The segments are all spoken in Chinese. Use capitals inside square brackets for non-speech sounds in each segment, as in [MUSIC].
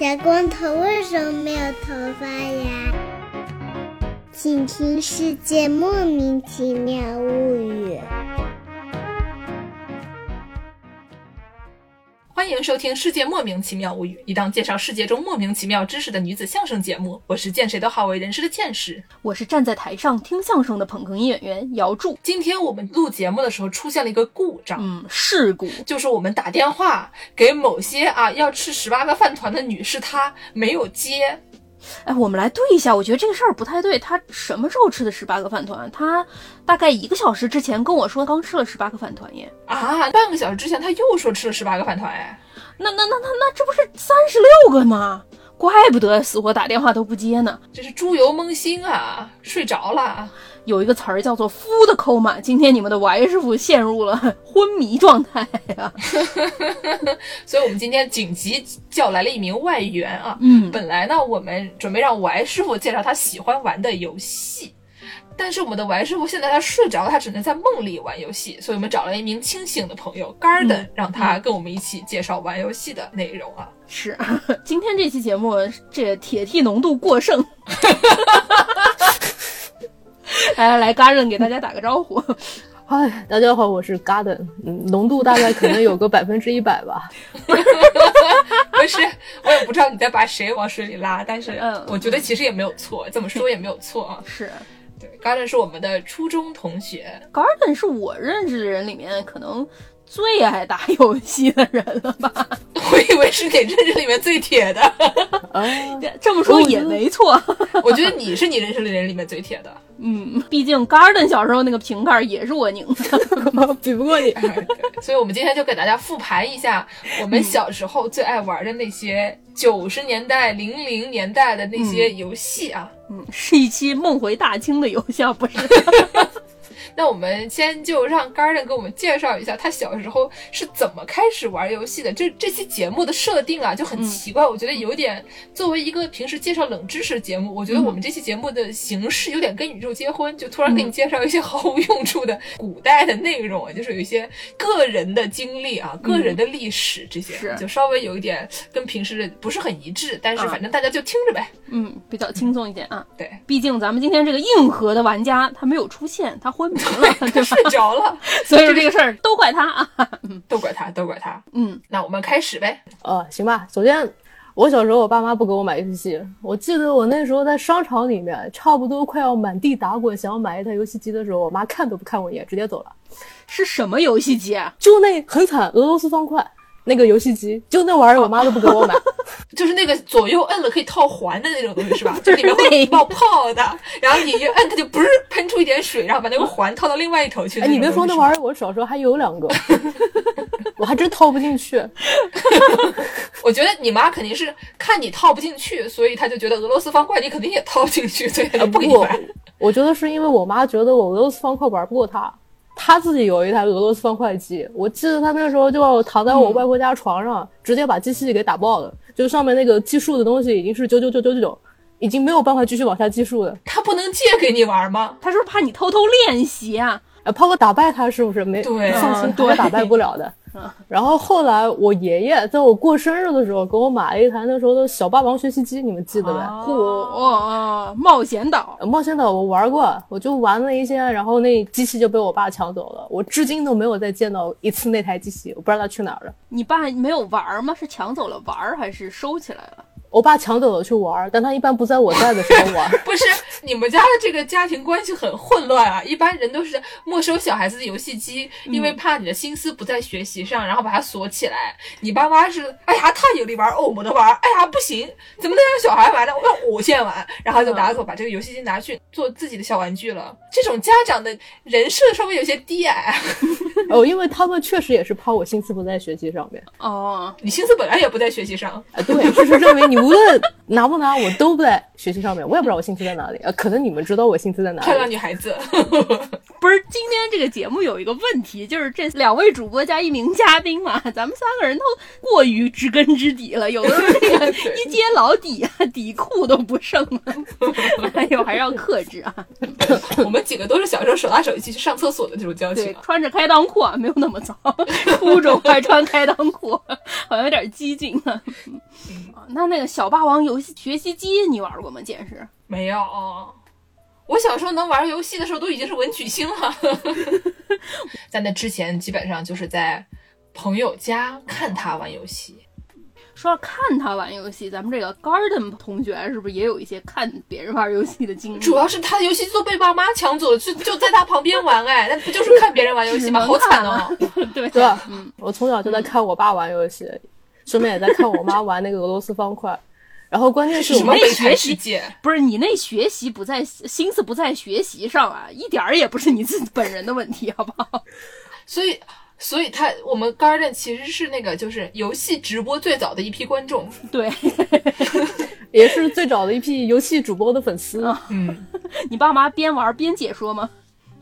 小光头为什么没有头发呀？请听《世界莫名其妙物语》。迎收听《世界莫名其妙物语》，一档介绍世界中莫名其妙知识的女子相声节目。我是见谁都好为人师的见识，我是站在台上听相声的捧哏演员姚柱。今天我们录节目的时候出现了一个故障，嗯，事故就是我们打电话给某些啊要吃十八个饭团的女士，她没有接。哎，我们来对一下，我觉得这个事儿不太对。他什么时候吃的十八个饭团？他大概一个小时之前跟我说刚吃了十八个饭团耶。啊，半个小时之前他又说吃了十八个饭团哎。那那那那那这不是三十六个吗？怪不得死活打电话都不接呢。这是猪油蒙心啊，睡着了。有一个词儿叫做 “food coma”，今天你们的 Y 师傅陷入了 [LAUGHS] 昏迷状态呀，[LAUGHS] 所以我们今天紧急叫来了一名外援啊。嗯，本来呢，我们准备让 Y 师傅介绍他喜欢玩的游戏，但是我们的 Y 师傅现在他睡着了，他只能在梦里玩游戏，所以我们找了一名清醒的朋友 Garden，让他跟我们一起介绍玩游戏的内容啊。是，[LAUGHS] 今天这期节目这铁 T 浓度过剩。[LAUGHS] 来来来，Garden 给大家打个招呼。嗨，[LAUGHS] 大家好，我是 Garden，嗯，浓度大概可能有个百分之一百吧。[LAUGHS] 不是，我也不知道你在把谁往水里拉，但是我觉得其实也没有错，怎么说也没有错啊。是，对，Garden 是我们的初中同学，Garden 是我认识的人里面可能。最爱打游戏的人了吧？[LAUGHS] 我以为是你认识里面最铁的。[LAUGHS] 这么说也没错。我觉得你是你认识的人里面最铁的。嗯，毕竟 Garden 小时候那个瓶盖也是我拧的，[LAUGHS] 比不过你。所以，我们今天就给大家复盘一下我们小时候最爱玩的那些九十年代、零零年代的那些游戏啊。嗯，是一期梦回大清的游戏，不是？那我们先就让 Garden 给我们介绍一下他小时候是怎么开始玩游戏的。这这期节目的设定啊就很奇怪，我觉得有点作为一个平时介绍冷知识节目，我觉得我们这期节目的形式有点跟宇宙结婚，就突然给你介绍一些 [LAUGHS] 毫无用处的古代的内容啊，就是有一些个人的经历啊、个人的历史这些，就稍微有一点跟平时不是很一致，但是反正大家就听着呗，嗯，比较轻松一点啊。对，毕竟咱们今天这个硬核的玩家他没有出现，他昏迷。[LAUGHS] 就 [LAUGHS] 睡着了，[LAUGHS] 所以说这个事儿都怪他啊，都怪他，都怪他。嗯，那我们开始呗。呃，行吧。首先，我小时候我爸妈不给我买游戏机，我记得我那时候在商场里面，差不多快要满地打滚，想要买一台游戏机的时候，我妈看都不看我一眼，直接走了。是什么游戏机啊？就那很惨，俄罗斯方块。那个游戏机就那玩意儿，我妈都不给我买，[LAUGHS] 就是那个左右摁了可以套环的那种东西，是吧？[LAUGHS] 就里面会冒泡的，然后你一摁，它就不是喷出一点水，然后把那个环套到另外一头去。哎，你别说那玩意儿，我小时候还有两个，[LAUGHS] 我还真套不进去。我觉得你妈肯定是看你套不进去，所以她就觉得俄罗斯方块你肯定也套不进去，所以她就不给你买。我觉得是因为我妈觉得我俄罗斯方块玩不过她。他自己有一台俄罗斯方块机，我记得他那时候就躺在我外婆家床上，直接把机器给打爆了，就上面那个计数的东西已经是九九九九九九，已经没有办法继续往下计数了。他不能借给你玩吗？他是不是怕你偷偷练习啊？呃，炮哥打败他是不是没放心？对，打败不了的。然后后来我爷爷在我过生日的时候给我买了一台那时候的小霸王学习机，你们记得呗？嚯！冒险岛，冒险岛我玩过，我就玩了一些，然后那机器就被我爸抢走了，我至今都没有再见到一次那台机器，我不知道它去哪儿了。你爸没有玩吗？是抢走了玩还是收起来了？我爸抢走了去玩，但他一般不在我在的时候玩。[LAUGHS] 不是你们家的这个家庭关系很混乱啊！一般人都是没收小孩子的游戏机，因为怕你的心思不在学习上，然后把它锁起来。你爸妈是，哎呀，他有力玩，哦，没得玩，哎呀，不行，怎么能让小孩玩呢？我要我先玩，然后就拿走，把这个游戏机拿去做自己的小玩具了。这种家长的人设稍微有些低矮。[LAUGHS] 哦，因为他们确实也是怕我心思不在学习上面。哦，你心思本来也不在学习上。啊，对，事实证明你。无论拿不拿，我都不在学习上面。我也不知道我心思在哪里啊。可能你们知道我心思在哪里。漂亮女孩子，[LAUGHS] 不是今天这个节目有一个问题，就是这两位主播加一名嘉宾嘛，[LAUGHS] 咱们三个人都过于知根知底了，有的时候这个一揭老底啊，底裤都不剩了。哎呦，还是要克制啊。我们几个都是小时候手拉手一起去上厕所的这种交情，穿着开裆裤。啊，没有那么脏，[LAUGHS] 初中还穿开裆裤，好像有点激进啊。那那个小霸王游戏学习机你玩过吗？简是没有。我小时候能玩游戏的时候都已经是文曲星了，[LAUGHS] 在那之前基本上就是在朋友家看他玩游戏。说看他玩游戏，咱们这个 Garden 同学是不是也有一些看别人玩游戏的经历？主要是他的游戏都被爸妈抢走了，就就在他旁边玩，哎，那不就是看别人玩游戏吗？[LAUGHS] 好惨哦！[LAUGHS] 对对，嗯，我从小就在看我爸玩游戏，顺便也在看我妈玩那个俄罗斯方块。然后关键是什么学习不是你那学习不在心思不在学习上啊，一点儿也不是你自己本人的问题，好不好？所以，所以他我们 Garden 其实是那个就是游戏直播最早的一批观众，[LAUGHS] 对，也是最早的一批游戏主播的粉丝。嗯，[LAUGHS] 你爸妈边玩边解说吗？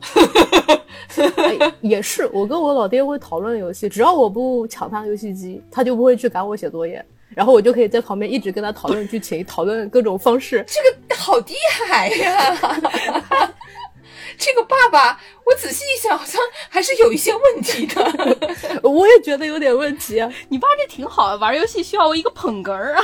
[LAUGHS] 也是，我跟我老爹会讨论游戏，只要我不抢他游戏机，他就不会去赶我写作业。然后我就可以在旁边一直跟他讨论剧情，讨论各种方式。这个好厉害呀！这个爸爸，我仔细一想，好像还是有一些问题的。[LAUGHS] 我也觉得有点问题。你爸这挺好，玩游戏需要一个捧哏儿啊。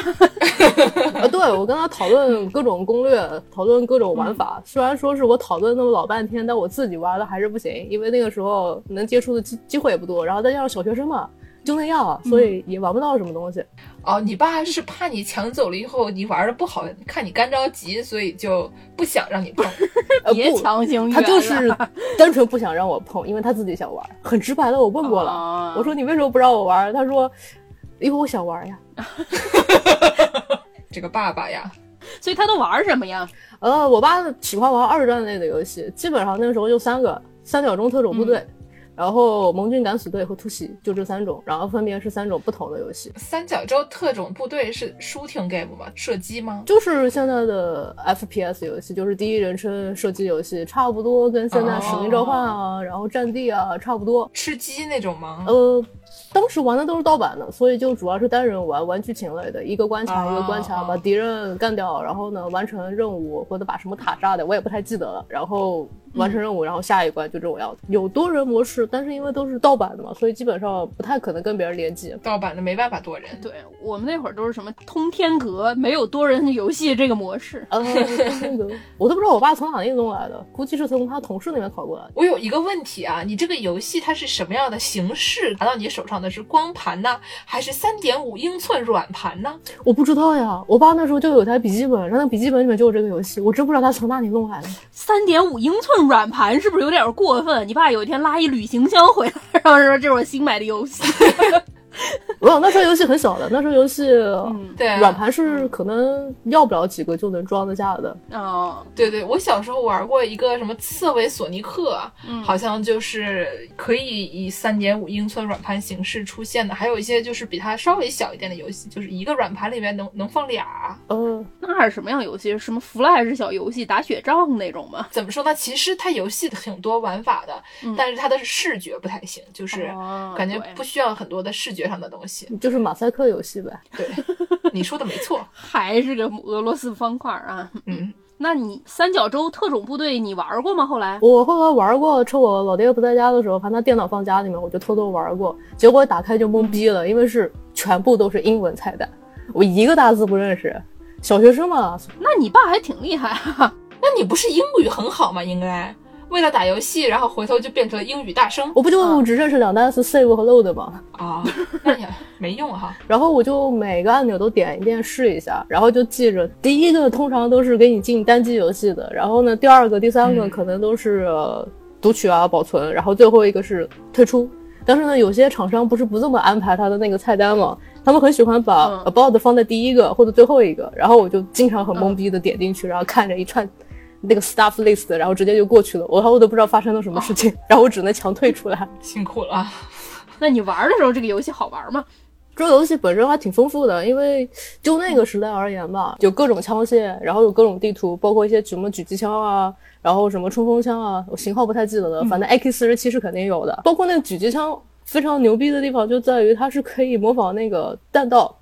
[LAUGHS] 啊，对，我跟他讨论各种攻略，讨论各种玩法。虽然说是我讨论那么老半天，但我自己玩的还是不行，因为那个时候能接触的机机会也不多，然后再加上小学生嘛。就那样，所以也玩不到什么东西。哦，你爸是怕你抢走了以后你玩的不好，看你干着急，所以就不想让你碰。别强行他就是 [LAUGHS] 单纯不想让我碰，因为他自己想玩。很直白的，我问过了，我说你为什么不让我玩？他说因为我想玩呀。[LAUGHS] 这个爸爸呀，所以他都玩什么呀？呃，我爸喜欢玩二战类的游戏，基本上那个时候就三个：三角洲特种部队。然后盟军敢死队和突袭就这三种，然后分别是三种不同的游戏。三角洲特种部队是 shooting game 吗？射击吗？就是现在的 FPS 游戏，就是第一人称射击游戏，差不多跟现在使命召唤啊，然后战地啊差不多。吃鸡那种吗？呃，当时玩的都是盗版的，所以就主要是单人玩，玩剧情类的，一个关卡一个关卡把敌人干掉，然后呢完成任务或者把什么塔炸掉，我也不太记得了。然后。完成任务，然后下一关就这种样子。有多人模式，但是因为都是盗版的嘛，所以基本上不太可能跟别人联机。盗版的没办法多人。对我们那会儿都是什么通天阁，没有多人游戏这个模式。[LAUGHS] 通天阁，我都不知道我爸从哪里弄来的，估计是从他同事那边考过来的。我有一个问题啊，你这个游戏它是什么样的形式？拿到你手上的是光盘呢，还是三点五英寸软盘呢？我不知道呀，我爸那时候就有台笔记本，然后那笔记本里面就有这个游戏，我真不知道他从哪里弄来的。三点五英寸。软盘是不是有点过分？你爸有一天拉一旅行箱回来，然后说这是我新买的游戏。[LAUGHS] [LAUGHS] 没有，那时候游戏很小的，那时候游戏，对，软盘是可能要不了几个就能装得下的。哦，对对，我小时候玩过一个什么刺猬索尼克，好像就是可以以三点五英寸软盘形式出现的。还有一些就是比它稍微小一点的游戏，就是一个软盘里面能能放俩。嗯，那是什么样游戏？什么 Flash 小游戏打雪仗那种吗？怎么说呢？其实它游戏挺多玩法的，但是它的视觉不太行，就是感觉不需要很多的视觉上的东西。就是马赛克游戏呗，对，你说的没错，[LAUGHS] 还是个俄罗斯方块啊。嗯，那你三角洲特种部队你玩过吗？后来我后来玩过，趁我老爹不在家的时候，反正他电脑放家里面，我就偷偷玩过。结果打开就懵逼了，因为是全部都是英文菜单，我一个大字不认识。小学生嘛，那你爸还挺厉害啊。那你不是英语很好吗？应该。为了打游戏，然后回头就变成了英语大声。我不就只认识两单词 save 和 load 吗？啊，那也没用哈。[LAUGHS] 然后我就每个按钮都点一遍试一下，然后就记着，第一个通常都是给你进单机游戏的，然后呢，第二个、第三个可能都是读取啊、保存，然后最后一个是退出。但是呢，有些厂商不是不这么安排他的那个菜单吗？他们很喜欢把 about 放在第一个或者最后一个，然后我就经常很懵逼的点进去，然后看着一串。那个 stuff list，然后直接就过去了，我我都不知道发生了什么事情，然后我只能强退出来。辛苦了。那你玩的时候，这个游戏好玩吗？这个游戏本身还挺丰富的，因为就那个时代而言吧，有各种枪械，然后有各种地图，包括一些什么狙击枪啊，然后什么冲锋枪啊，我型号不太记得了，反正 AK 四十七是肯定有的。包括那个狙击枪非常牛逼的地方就在于它是可以模仿那个弹道。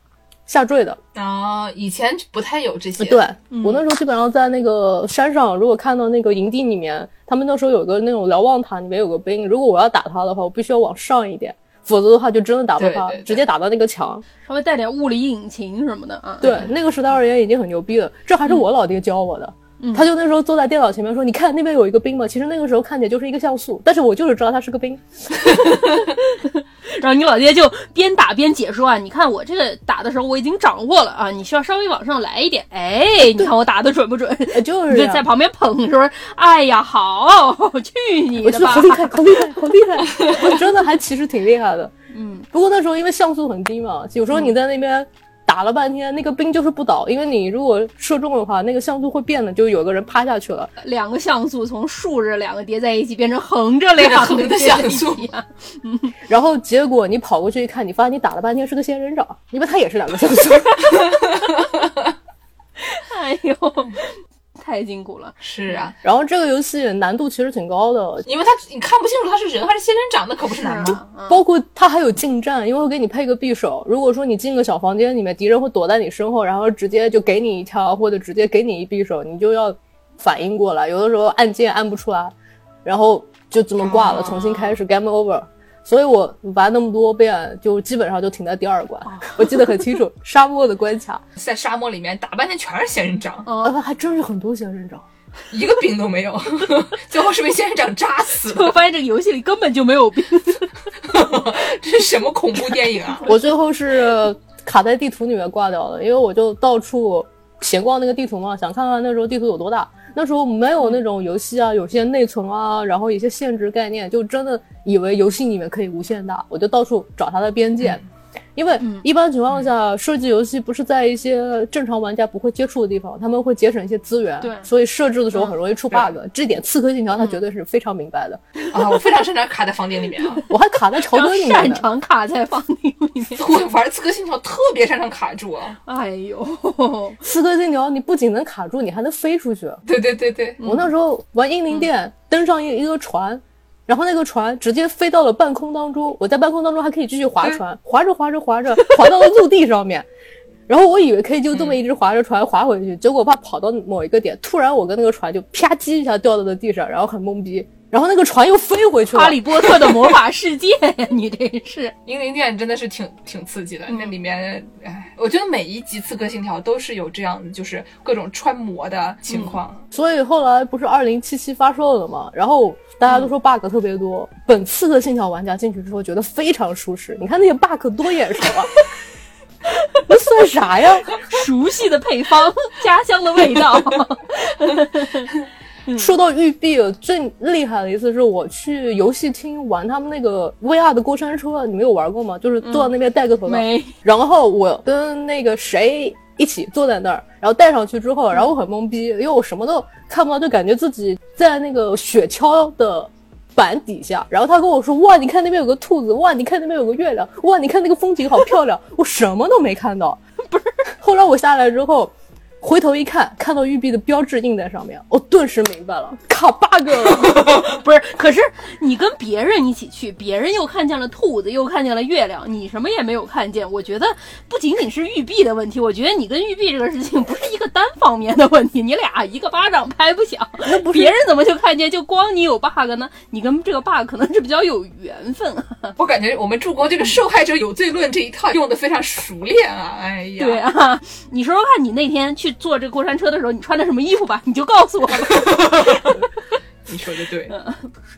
下坠的。啊、以前不太有这些。对、我那时候基本上在那个山上，如果看到那个营地里面，他们那时候有个那种瞭望塔，里面有个兵，如果我要打他的话，我必须要往上一点，否则的话就真的打不到他，直接打到那个墙。稍微带点物理引擎什么的啊。对，那个时代而言已经很牛逼了。这还是我老爹教我的。他就那时候坐在电脑前面说：“你看那边有一个兵嘛？其实那个时候看起来就是一个像素，但是我就是知道他是个兵。[LAUGHS] 然后你老爹就边打边解说啊，你看我这个打的时候我已经掌握了啊，你需要稍微往上来一点。哎，你看我打的准不准？呃 [LAUGHS] 就是就在旁边捧说，哎呀，好，去你的吧好！厉害，好厉害，好厉害！我真的还其实挺厉害的。嗯，不过那时候因为像素很低嘛，有时候你在那边打了半天，那个兵就是不倒，因为你如果射中的话，那个像素会变的，就有个人趴下去了。两个像素从竖着两个叠在一起变成横着两个横的像素！[LAUGHS] 然后结果你跑过去一看，你发现你打了半天是个仙人掌，因为它也是两个像素。[LAUGHS] 哎呦，太辛苦了。是啊，然后这个游戏难度其实挺高的，因为它你看不清楚他是人还是仙人掌，那可不是难吗？啊包括它还有近战，因为会给你配个匕首。如果说你进个小房间里面，敌人会躲在你身后，然后直接就给你一枪，或者直接给你一匕首，你就要反应过来。有的时候按键按不出来，然后就这么挂了，哦重新开始 game over。所以我玩那么多遍，就基本上就停在第二关。我记得很清楚，[LAUGHS] 沙漠的关卡，在沙漠里面打半天全是仙人掌，呃，还真是很多仙人掌。一个兵都没有，[LAUGHS] 最后是被仙人掌扎死我。发现这个游戏里根本就没有兵，这是什么恐怖电影啊？[LAUGHS] 我最后是卡在地图里面挂掉了，因为我就到处闲逛那个地图嘛，想看看那时候地图有多大。那时候没有那种游戏啊，有些内存啊，然后一些限制概念，就真的以为游戏里面可以无限大，我就到处找它的边界。因为一般情况下，设计游戏不是在一些正常玩家不会接触的地方，他们会节省一些资源，对所以设置的时候很容易出 bug。这点《刺客信条》它绝对是非常明白的。啊，我非常擅长卡在房顶里面啊。[LAUGHS] 我还卡在朝然后灯里面。擅长卡在房顶里面。[LAUGHS] 我玩刺客信条特别擅长卡住啊。哎呦，刺客信条，你不仅能卡住，你还能飞出去。对对对对，我那时候玩英灵殿，登上一一个船，然后那个船直接飞到了半空当中，我在半空当中还可以继续划船，划着划着划着，[LAUGHS] 划到了陆地上面。然后我以为可以就这么一直划着船划回去，结果我怕跑到某一个点，突然我跟那个船就啪叽一下掉到了地上，然后很懵逼，然后那个船又飞回去了哈。利波特的魔法世界呀，你这是英灵殿真的是挺挺刺激的，那里面，哎，我觉得每一集刺客信条都是有这样的，就是各种穿模的情况。所以后来不是二零七七发售了嘛，然后大家都说 bug 特别多。本刺客信条玩家进去之后觉得非常舒适，你看那些 bug 多眼熟啊，[LAUGHS] 那算啥呀？熟悉的配方，家乡的味道。说到育碧，最厉害的一次是我去游戏厅玩他们那个 VR 的过山车，你没有玩过吗？就是坐在那边戴个头套，没然后我跟那个谁一起坐在那儿，然后戴上去之后，然后我很懵逼，因为我什么都看不到，就感觉自己在那个雪橇的板底下。然后他跟我说：“哇，你看那边有个兔子，哇，你看那边有个月亮，哇，你看那个风景好漂亮。”我什么都没看到。[LAUGHS] 不是，后来我下来之后。回头一看，看到玉璧的标志印在上面，我顿时明白了，卡 bug 了。[LAUGHS] 不是，可是你跟别人一起去，别人又看见了兔子，又看见了月亮，你什么也没有看见。我觉得不仅仅是玉璧的问题，我觉得你跟玉璧这个事情不是一个单方面的问题，你俩一个巴掌拍不响。[LAUGHS] 别人怎么就看见，就光你有 bug 呢？你跟这个 bug 可能是比较有缘分啊。[LAUGHS] 我感觉我们助攻这个受害者有罪论这一套用的非常熟练啊！哎呀，对啊，你说说看，你那天去坐这个过山车的时候，你穿的什么衣服吧？你就告诉我吧。[LAUGHS] 你说的对，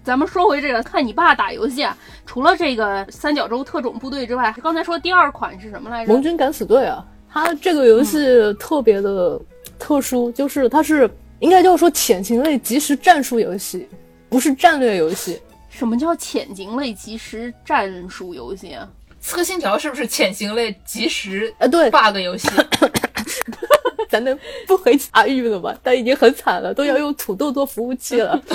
咱们说回这个，看你爸打游戏啊，除了这个三角洲特种部队之外，刚才说第二款是什么来着？盟军敢死队啊，它这个游戏特别的特殊，就是它是应该叫说潜行类即时战术游戏，不是战略游戏。什么叫潜行类即时战术游戏啊？刺客信条是不是潜行类即时啊，对，bug 游戏？[LAUGHS] [LAUGHS] 咱能不回阿玉了吗？但已经很惨了，都要用土豆做服务器了。[LAUGHS]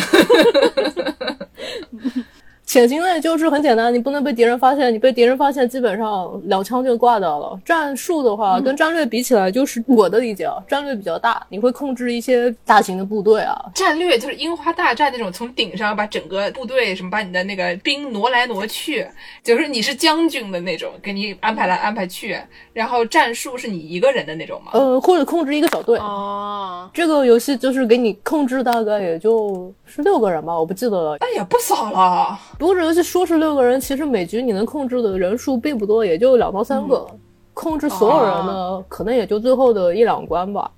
潜行类就是很简单，你不能被敌人发现，你被敌人发现，基本上两枪就挂掉了。战术的话，跟战略比起来，就是我的理解啊，战略比较大，你会控制一些大型的部队啊。战略就是樱花大战那种，从顶上把整个部队什么，把你的那个兵挪来挪去，就是你是将军的那种，给你安排来安排去。然后战术是你一个人的那种吗？呃，或者控制一个小队。哦，这个游戏就是给你控制，大概也就是六个人吧，我不记得了。那也不少了。不过这游戏说是六个人，其实每局你能控制的人数并不多，也就两到三个。控制所有人呢，可能也就最后的一两关吧。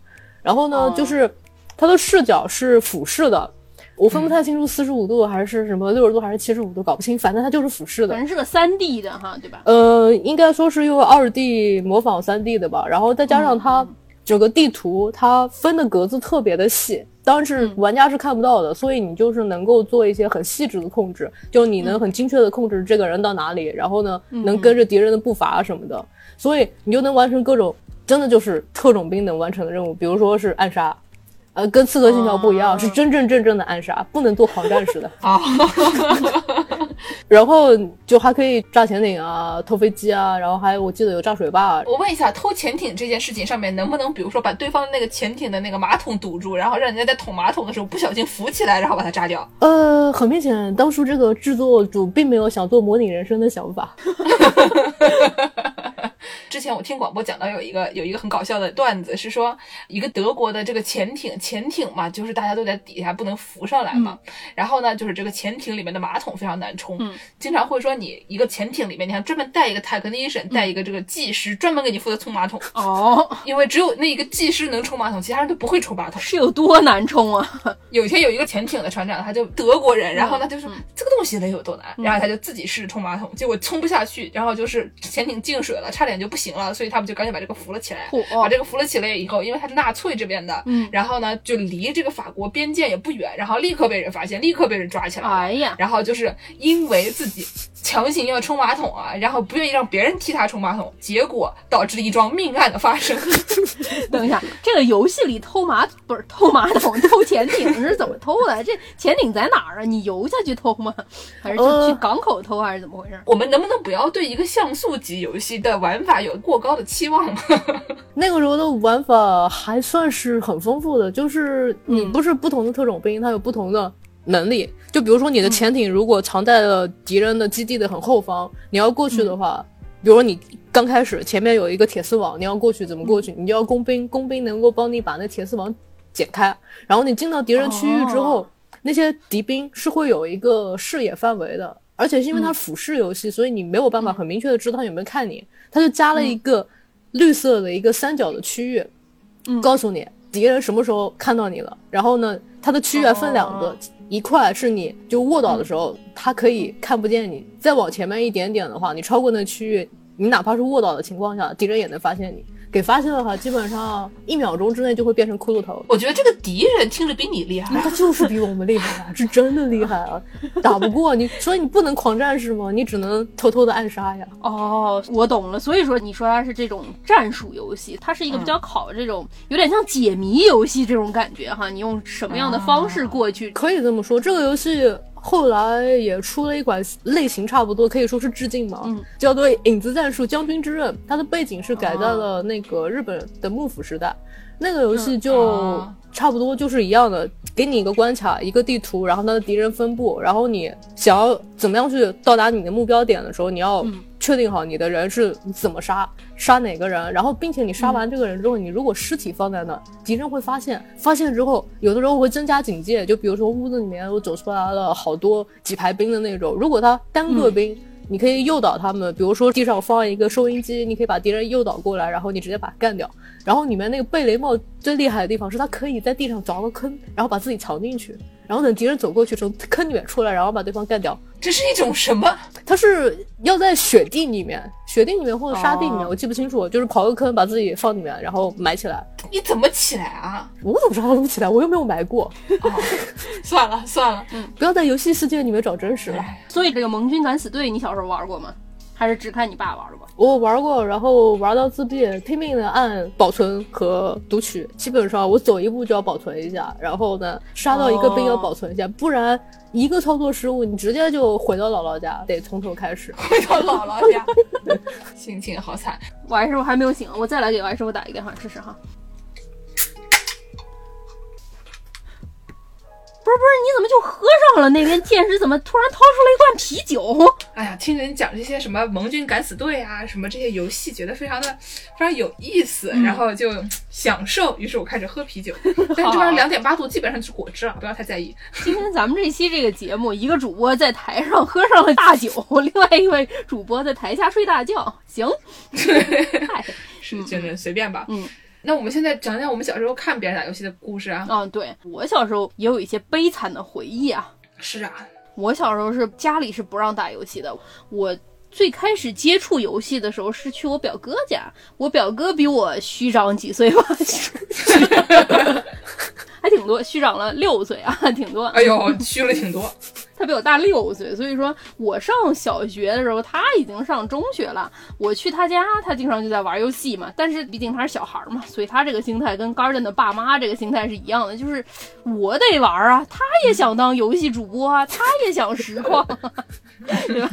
然后呢，就是它的视角是俯视的，我分不太清楚四十五度还是什么六十度还是七十五度，搞不清，反正它就是俯视的。反正是个三 D 的哈，对吧？呃，应该说是用二 D 模仿三 D 的吧。然后再加上它整个地图，它分的格子特别的细。当是玩家是看不到的，所以你就是能够做一些很细致的控制，就你能很精确的控制这个人到哪里，然后呢，能跟着敌人的步伐什么的，所以你就能完成各种真的就是特种兵能完成的任务，比如说是暗杀。呃，跟刺客信条不一样，是真真正正的暗杀，不能做狂战士的啊。[LAUGHS] 然后就还可以炸潜艇啊，偷飞机啊，然后还有我记得有炸水坝。我问一下，偷潜艇这件事情上面能不能，比如说把对方那个潜艇的那个马桶堵住，然后让人家在捅马桶的时候不小心浮起来，然后把它炸掉？呃，很明显，当初这个制作组并没有想做模拟人生的想法。[LAUGHS] 之前我听广播讲到有一个有一个很搞笑的段子，是说一个德国的这个潜艇，潜艇嘛，就是大家都在底下不能浮上来嘛。然后呢，就是这个潜艇里面的马桶非常难冲，经常会说你一个潜艇里面，你看专门带一个 technician，带一个这个技师，专门给你负责冲马桶。哦，因为只有那一个技师能冲马桶，其他人都不会冲马桶。是有多难冲啊？[LAUGHS] 有一天有一个潜艇的船长，他就德国人，然后呢就说这个东西能有多难？然后他就自己试冲马桶，结果冲不下去，然后就是潜艇进水了，差点就不行了，所以他们就赶紧把这个扶了起来。把这个扶了起来以后，因为他是纳粹这边的，嗯，然后呢就离这个法国边界也不远，然后立刻被人发现，立刻被人抓起来。哎呀，然后就是因为自己强行要冲马桶啊，然后不愿意让别人替他冲马桶，结果导致一桩命案的发生。[LAUGHS] 等一下，这个游戏里偷马不是偷马桶，偷潜艇是怎么偷的？这潜艇在哪儿啊？你游下去偷吗？还是就去港口偷，还是怎么回事？我们能不能不要对一个像素级游戏的玩法有过高的期望？[LAUGHS] 那个时候的玩法还算是很丰富的，就是你不是不同的特种兵，它有不同的能力。就比如说你的潜艇如果藏在了敌人的基地的很后方，你要过去的话，比如说你刚开始前面有一个铁丝网，你要过去怎么过去？你就要工兵，工兵能够帮你把那铁丝网剪开。然后你进到敌人区域之后，那些敌兵是会有一个视野范围的，而且是因为它俯视游戏，所以你没有办法很明确的知道他有没有看你。他就加了一个绿色的一个三角的区域，告诉你敌人什么时候看到你了。然后呢，它的区域还分两个，一块是你就卧倒的时候，他可以看不见你；再往前面一点点的话，你超过那区域，你哪怕是卧倒的情况下，敌人也能发现你。给发现的话，基本上一秒钟之内就会变成骷髅头。我觉得这个敌人听着比你厉害，他就是比我们厉害啊，[LAUGHS] 是真的厉害啊，打不过你，[LAUGHS] 所以你不能狂战士吗？你只能偷偷的暗杀呀。哦，我懂了。所以说你说它是这种战术游戏，它是一个比较考这种有点像解谜游戏这种感觉哈。你用什么样的方式过去？可以这么说，这个游戏。后来也出了一款类型差不多，可以说是致敬嘛，叫做《影子战术：将军之刃》。它的背景是改在了那个日本的幕府时代。那个游戏就差不多就是一样的，给你一个关卡，一个地图，然后它的敌人分布，然后你想要怎么样去到达你的目标点的时候，你要确定好你的人是怎么杀，杀哪个人，然后并且你杀完这个人之后，你如果尸体放在那，敌人会发现，发现之后有的时候会增加警戒，就比如说屋子里面我走出来了好多几排兵的那种，如果他单个兵。你可以诱导他们，比如说地上放一个收音机，你可以把敌人诱导过来，然后你直接把他干掉。然后里面那个贝雷帽最厉害的地方是，他可以在地上凿个坑，然后把自己藏进去，然后等敌人走过去从 [LAUGHS] 坑里面出来，然后把对方干掉。这是一种什么？[LAUGHS] 他是要在雪地里面、雪地里面或者沙地里面，我记不清楚，就是刨个坑把自己放里面，然后埋起来。你怎么起来啊？我怎么知道怎么起来？我又没有埋过。[LAUGHS] 算了算了，嗯，不要在游戏世界里面找真实了。所以这个盟军敢死队，你小时候玩过吗？还是只看你爸玩吧？我玩过，然后玩到自闭，拼命的按保存和读取，基本上我走一步就要保存一下，然后呢杀到一个兵要保存一下，不然一个操作失误，你直接就回到姥姥家，得从头开始。回到姥姥家，[LAUGHS] 心情好惨。我师傅还没有醒，我再来给我师傅打一个电话试试哈。不是不是，你怎么就喝上了？那边剑士怎么突然掏出了一罐啤酒？哎呀，听人讲这些什么盟军敢死队啊，什么这些游戏，觉得非常的非常有意思，然后就享受。于是我开始喝啤酒，[LAUGHS] 但这边两点八度基本上就是果汁了，不要太在意。今天咱们这期这个节目，一个主播在台上喝上了大酒，另外一位主播在台下睡大觉。行，[LAUGHS] 嗨，是真的随便吧。嗯。那我们现在讲讲我们小时候看别人打游戏的故事啊。嗯，对我小时候也有一些悲惨的回忆啊。是啊，我小时候是家里是不让打游戏的。我最开始接触游戏的时候是去我表哥家，我表哥比我虚长几岁吧。[LAUGHS] 还挺多，虚长了六岁啊，[LAUGHS] 挺多。哎呦，虚了挺多。[LAUGHS] 他比我大六岁，所以说我上小学的时候，他已经上中学了。我去他家，他经常就在玩游戏嘛。但是毕竟他是小孩嘛，所以他这个心态跟 Garden 的爸妈这个心态是一样的，就是我得玩啊，他也想当游戏主播啊，他也想实况，[LAUGHS] 对吧？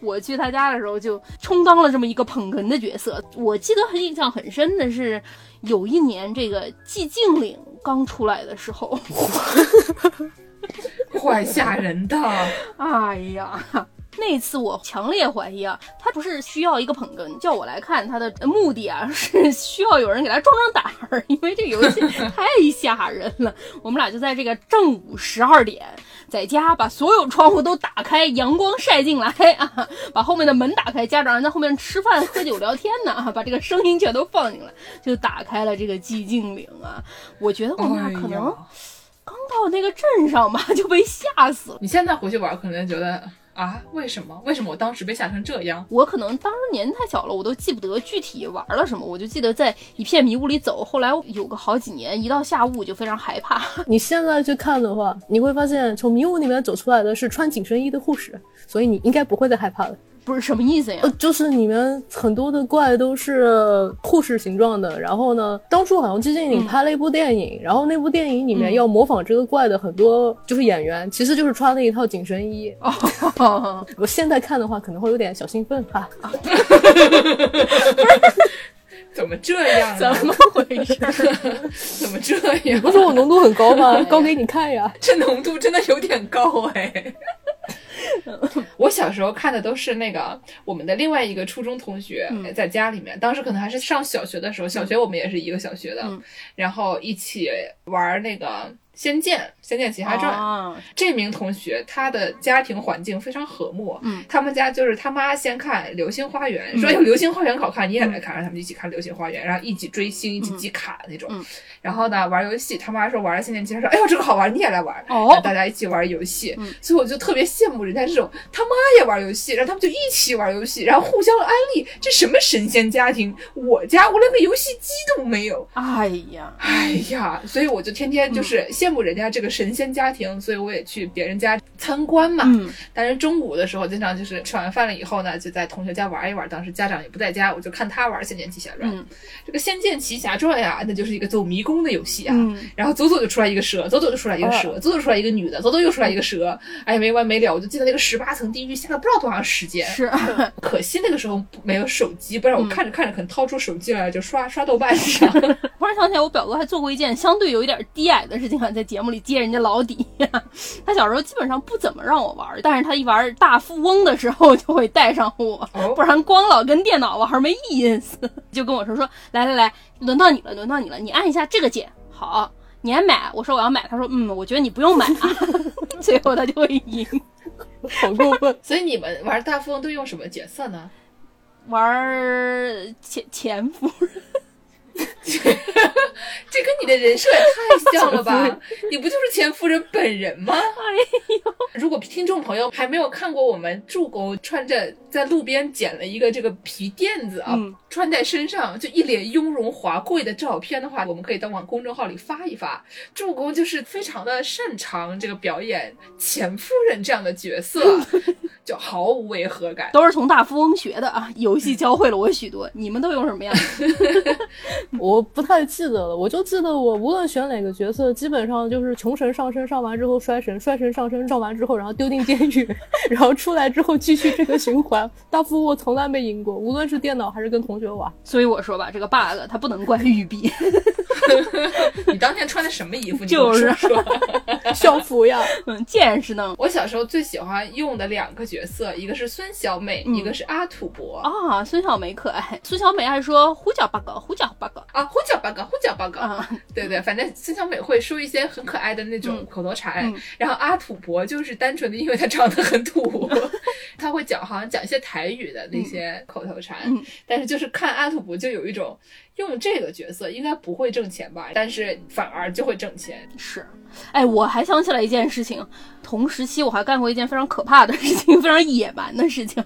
我去他家的时候就充当了这么一个捧哏的角色。我记得很印象很深的是，有一年这个寂静岭刚出来的时候。[LAUGHS] 怪吓人的！哎呀，那次我强烈怀疑啊，他不是需要一个捧哏叫我来看，他的目的啊 [LAUGHS] 是需要有人给他壮壮胆儿，因为这游戏 [LAUGHS] 太吓人了。我们俩就在这个正午十二点，在家把所有窗户都打开，阳光晒进来啊，把后面的门打开，家长在后面吃饭、喝酒、聊天呢，把这个声音全都放进来，就打开了这个寂静岭啊。我觉得我们俩可能。刚到那个镇上吧，就被吓死了。你现在回去玩，可能觉得啊，为什么？为什么我当时被吓成这样？我可能当时年纪太小了，我都记不得具体玩了什么。我就记得在一片迷雾里走。后来有个好几年，一到下雾就非常害怕。[LAUGHS] 你现在去看的话，你会发现从迷雾里面走出来的是穿紧身衣的护士，所以你应该不会再害怕了。不是什么意思呀？呃，就是里面很多的怪都是护士形状的。然后呢，当初好像寂静岭拍了一部电影，然后那部电影里面要模仿这个怪的很多就是演员，其实就是穿了一套紧身衣。哦，[LAUGHS] 我现在看的话可能会有点小兴奋哈。[LAUGHS] [LAUGHS] 怎么这样？怎么回事？怎么这样？不是我浓度很高吗？高给你看呀。这浓度真的有点高哎。[LAUGHS] 我小时候看的都是那个我们的另外一个初中同学在家里面，当时可能还是上小学的时候，小学我们也是一个小学的，然后一起玩那个。仙剑，《仙剑奇侠传》这名同学，他的家庭环境非常和睦。嗯，他们家就是他妈先看《流星花园》，说有《流星花园》好看，你也来看，让他们一起看《流星花园》，然后一起追星，一起集卡那种。然后呢，玩游戏，他妈说玩《仙剑奇侠传》，哎呦这个好玩，你也来玩。哦，大家一起玩游戏，所以我就特别羡慕人家这种他妈也玩游戏，然后他们就一起玩游戏，然后互相安利。这什么神仙家庭？我家我连个游戏机都没有。哎呀，哎呀，所以我就天天就是。羡慕人家这个神仙家庭，所以我也去别人家参观嘛。嗯，但是中午的时候，经常就是吃完饭了以后呢，就在同学家玩一玩。当时家长也不在家，我就看他玩《仙剑奇侠传》。这个《仙剑奇侠传》呀，那就是一个走迷宫的游戏啊。然后走走就出来一个蛇，走走就出来一个蛇，走走出来一个女的，走走又出来一个蛇。哎，没完没了！我就记得那个十八层地狱下了不知道多长时间。是，[LAUGHS] 可惜那个时候没有手机，不然我看着看着可能掏出手机来就刷刷豆瓣去了。忽然想起来，我表哥还做过一件相对有一点低矮的事情。在节目里揭人家老底，[LAUGHS] 他小时候基本上不怎么让我玩，但是他一玩大富翁的时候就会带上我，不然光老跟电脑玩没意思。[LAUGHS] 就跟我说说，来来来，轮到你了，轮到你了，你按一下这个键，好，你还买？我说我要买，他说嗯，我觉得你不用买啊，[LAUGHS] 最后他就会赢，好过分。所以你们玩大富翁都用什么角色呢？玩前前夫人。[LAUGHS] 这跟你的人设也太像了吧？[LAUGHS] 你不就是钱夫人本人吗？哎呦，如果听众朋友还没有看过我们助攻穿着在路边捡了一个这个皮垫子啊，嗯穿在身上就一脸雍容华贵的照片的话，我们可以到往公众号里发一发。助攻就是非常的擅长这个表演钱夫人这样的角色，[LAUGHS] 就毫无违和感。都是从大富翁学的啊！游戏教会了我许多，你们都用什么样的？我不太记得了，我就记得我无论选哪个角色，基本上就是穷神上身，上完之后摔神，摔神上身，上完之后然后丢进监狱，[LAUGHS] 然后出来之后继续这个循环。大富翁从来没赢过，无论是电脑还是跟同学玩。所以我说吧，这个 bug 它不能怪育碧，你当天穿的什么衣服？你就是。[LAUGHS] 校服呀，[LAUGHS] 嗯，见识呢我小时候最喜欢用的两个角色，一个是孙小美，嗯一个是阿土伯。啊！孙小美可爱，孙小美还说胡搅八搞，胡搅八搞啊，胡搅八搞，胡搅八搞，啊！对对，反正孙小美会说一些很可爱的那种口头禅，嗯。然后阿土伯就是单纯的因为他长得很土，[LAUGHS] 他会讲好像讲一些台语的那些口头禅，嗯。但是就是看阿土伯就有一种用这个角色应该不会挣钱吧，但是反而就会挣钱。是，哎，我还想起来一件事情，同时期我还干过一件非常可怕的事情，非常野蛮的事情。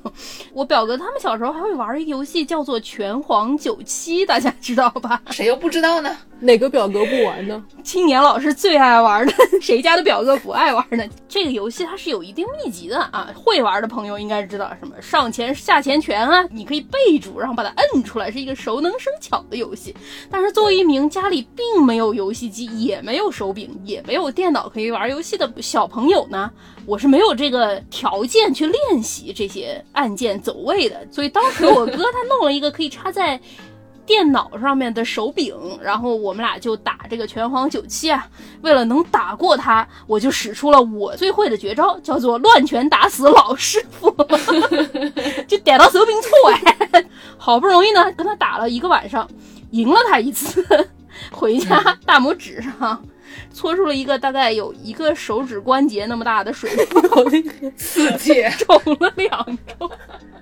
我表哥他们小时候还会玩一个游戏，叫做《拳皇九七》，大家知道吧？[LAUGHS] 谁又不知道呢？哪个表哥不玩呢？青年老师最爱玩的，谁家的表哥不爱玩呢？[LAUGHS] 这个游戏它是有一定秘籍的啊，会玩的朋友应该知道什么上前下前拳啊，你可以备注，然后把它摁出来，是一个熟能生巧的游戏。但是作为一名家里并没有游戏机，也没有手柄，也没有电脑可以玩游戏的小朋友呢，啊我是没有这个条件去练习这些按键走位的。所以当时我哥他弄了一个可以插在。电脑上面的手柄，然后我们俩就打这个拳皇九七啊。为了能打过他，[LAUGHS] 我就使出了我最会的绝招，叫做乱拳打死老师傅，[LAUGHS] 就点到手柄处哎。好不容易呢，跟他打了一个晚上，赢了他一次，[LAUGHS] 回家大拇指上搓出了一个大概有一个手指关节那么大的水泡，好厉害！刺激！[LAUGHS] 肿了两周。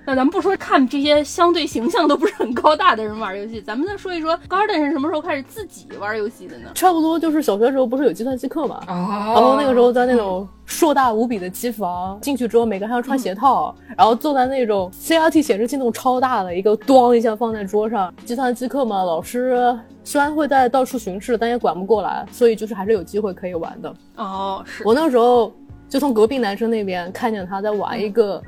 那咱们不说看这些相对形象都不是很高大的人玩游戏，咱们再说一说 Garden 是什么时候开始自己玩游戏的呢？差不多就是小学时候不是有计算机课嘛，哦，然后那个时候在那种硕大无比的机房进去之后，每个人还要穿鞋套，然后坐在那种 CRT 显示器那种超大的一个咣一下放在桌上。计算机课嘛，老师虽然会在到处巡视，但也管不过来，所以就是还是有机会可以玩的。哦，是我那时候就从隔壁男生那边看见他在玩一个，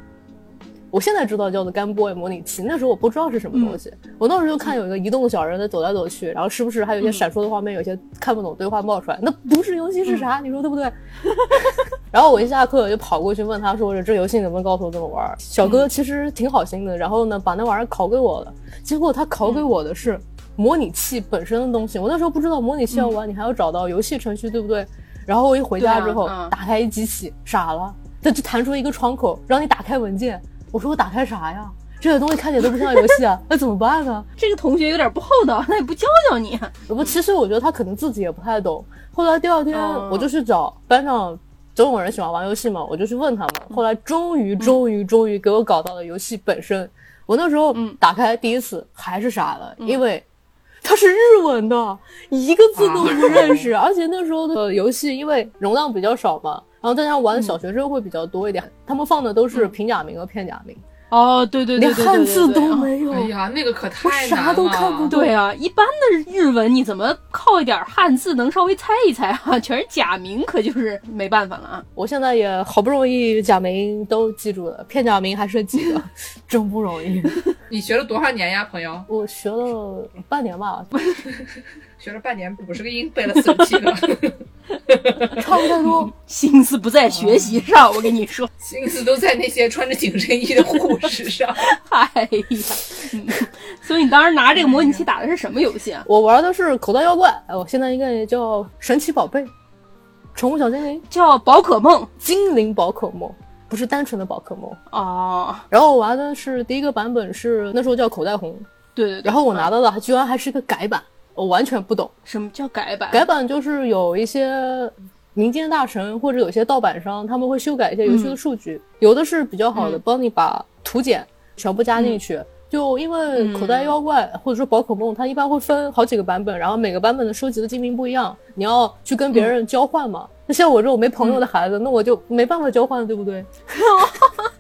我现在知道叫做 Game Boy 模拟器，那时候我不知道是什么东西。我那时候就看有一个移动的小人在走来走去，然后时不时还有一些闪烁的画面，有些看不懂对话冒出来，那不是游戏是啥？你说对不对？[LAUGHS] 然后我一下课就跑过去问他说：“这游戏能不能告诉我怎么玩？”小哥其实挺好心的，然后呢把那玩意儿拷给我了。结果他拷给我的是模拟器本身的东西，我那时候不知道模拟器要玩，你还要找到游戏程序，对不对？然后我一回家之后，打开一机器，傻了，它就弹出一个窗口，让你打开文件。我说我打开啥呀？这些东西看起来都不像游戏啊，[LAUGHS] 那怎么办呢？这个同学有点不厚道，那也不教教你。[LAUGHS] 不，其实我觉得他可能自己也不太懂。后来第二天哦我就去找班上总有人喜欢玩游戏嘛，我就去问他们。后来终于终于终于给我搞到了游戏本身。我那时候嗯打开第一次还是傻了，因为它是日文的，一个字都不认识。而且那时候的游戏因为容量比较少嘛，然后大家玩的小学生会比较多一点，他们放的都是平假名和片假名，哦，对对对连对对汉字都没有。哎呀，那个可太难了，啥都看不懂。对啊，一般的日文你怎么靠一点汉字能稍微猜一猜啊？[LAUGHS] 全是假名，可就是没办法了啊。我现在也好不容易假名都记住了，片假名还剩几个，[LAUGHS] 真不容易。[LAUGHS] 你学了多少年呀，朋友？我学了半年吧，学了半年，五十个音背了四十七个，差不太多。心思不在学习上，我跟你说，[LAUGHS] 心思都在那些穿着紧身衣的护士上。[LAUGHS] 哎呀，嗯，所以你当时拿这个模拟器打的是什么游戏啊？我玩的是口袋妖怪，哎，我现在应该也叫神奇宝贝、宠物小精灵、叫宝可梦精灵宝可梦，不是单纯的宝可梦。哦，然后我玩的是第一个版本是那时候叫口袋红，对对对。然后我拿到的居然还是个改版，我完全不懂。什么叫改版？改版就是有一些民间大神或者有些盗版商，他们会修改一些游戏的数据，有的是比较好的，嗯帮你把图解全部加进去，就因为口袋妖怪、或者说宝可梦，它一般会分好几个版本，然后每个版本的收集的精灵不一样，你要去跟别人交换嘛。那像我这种没朋友的孩子，那我就没办法交换，对不对？[LAUGHS]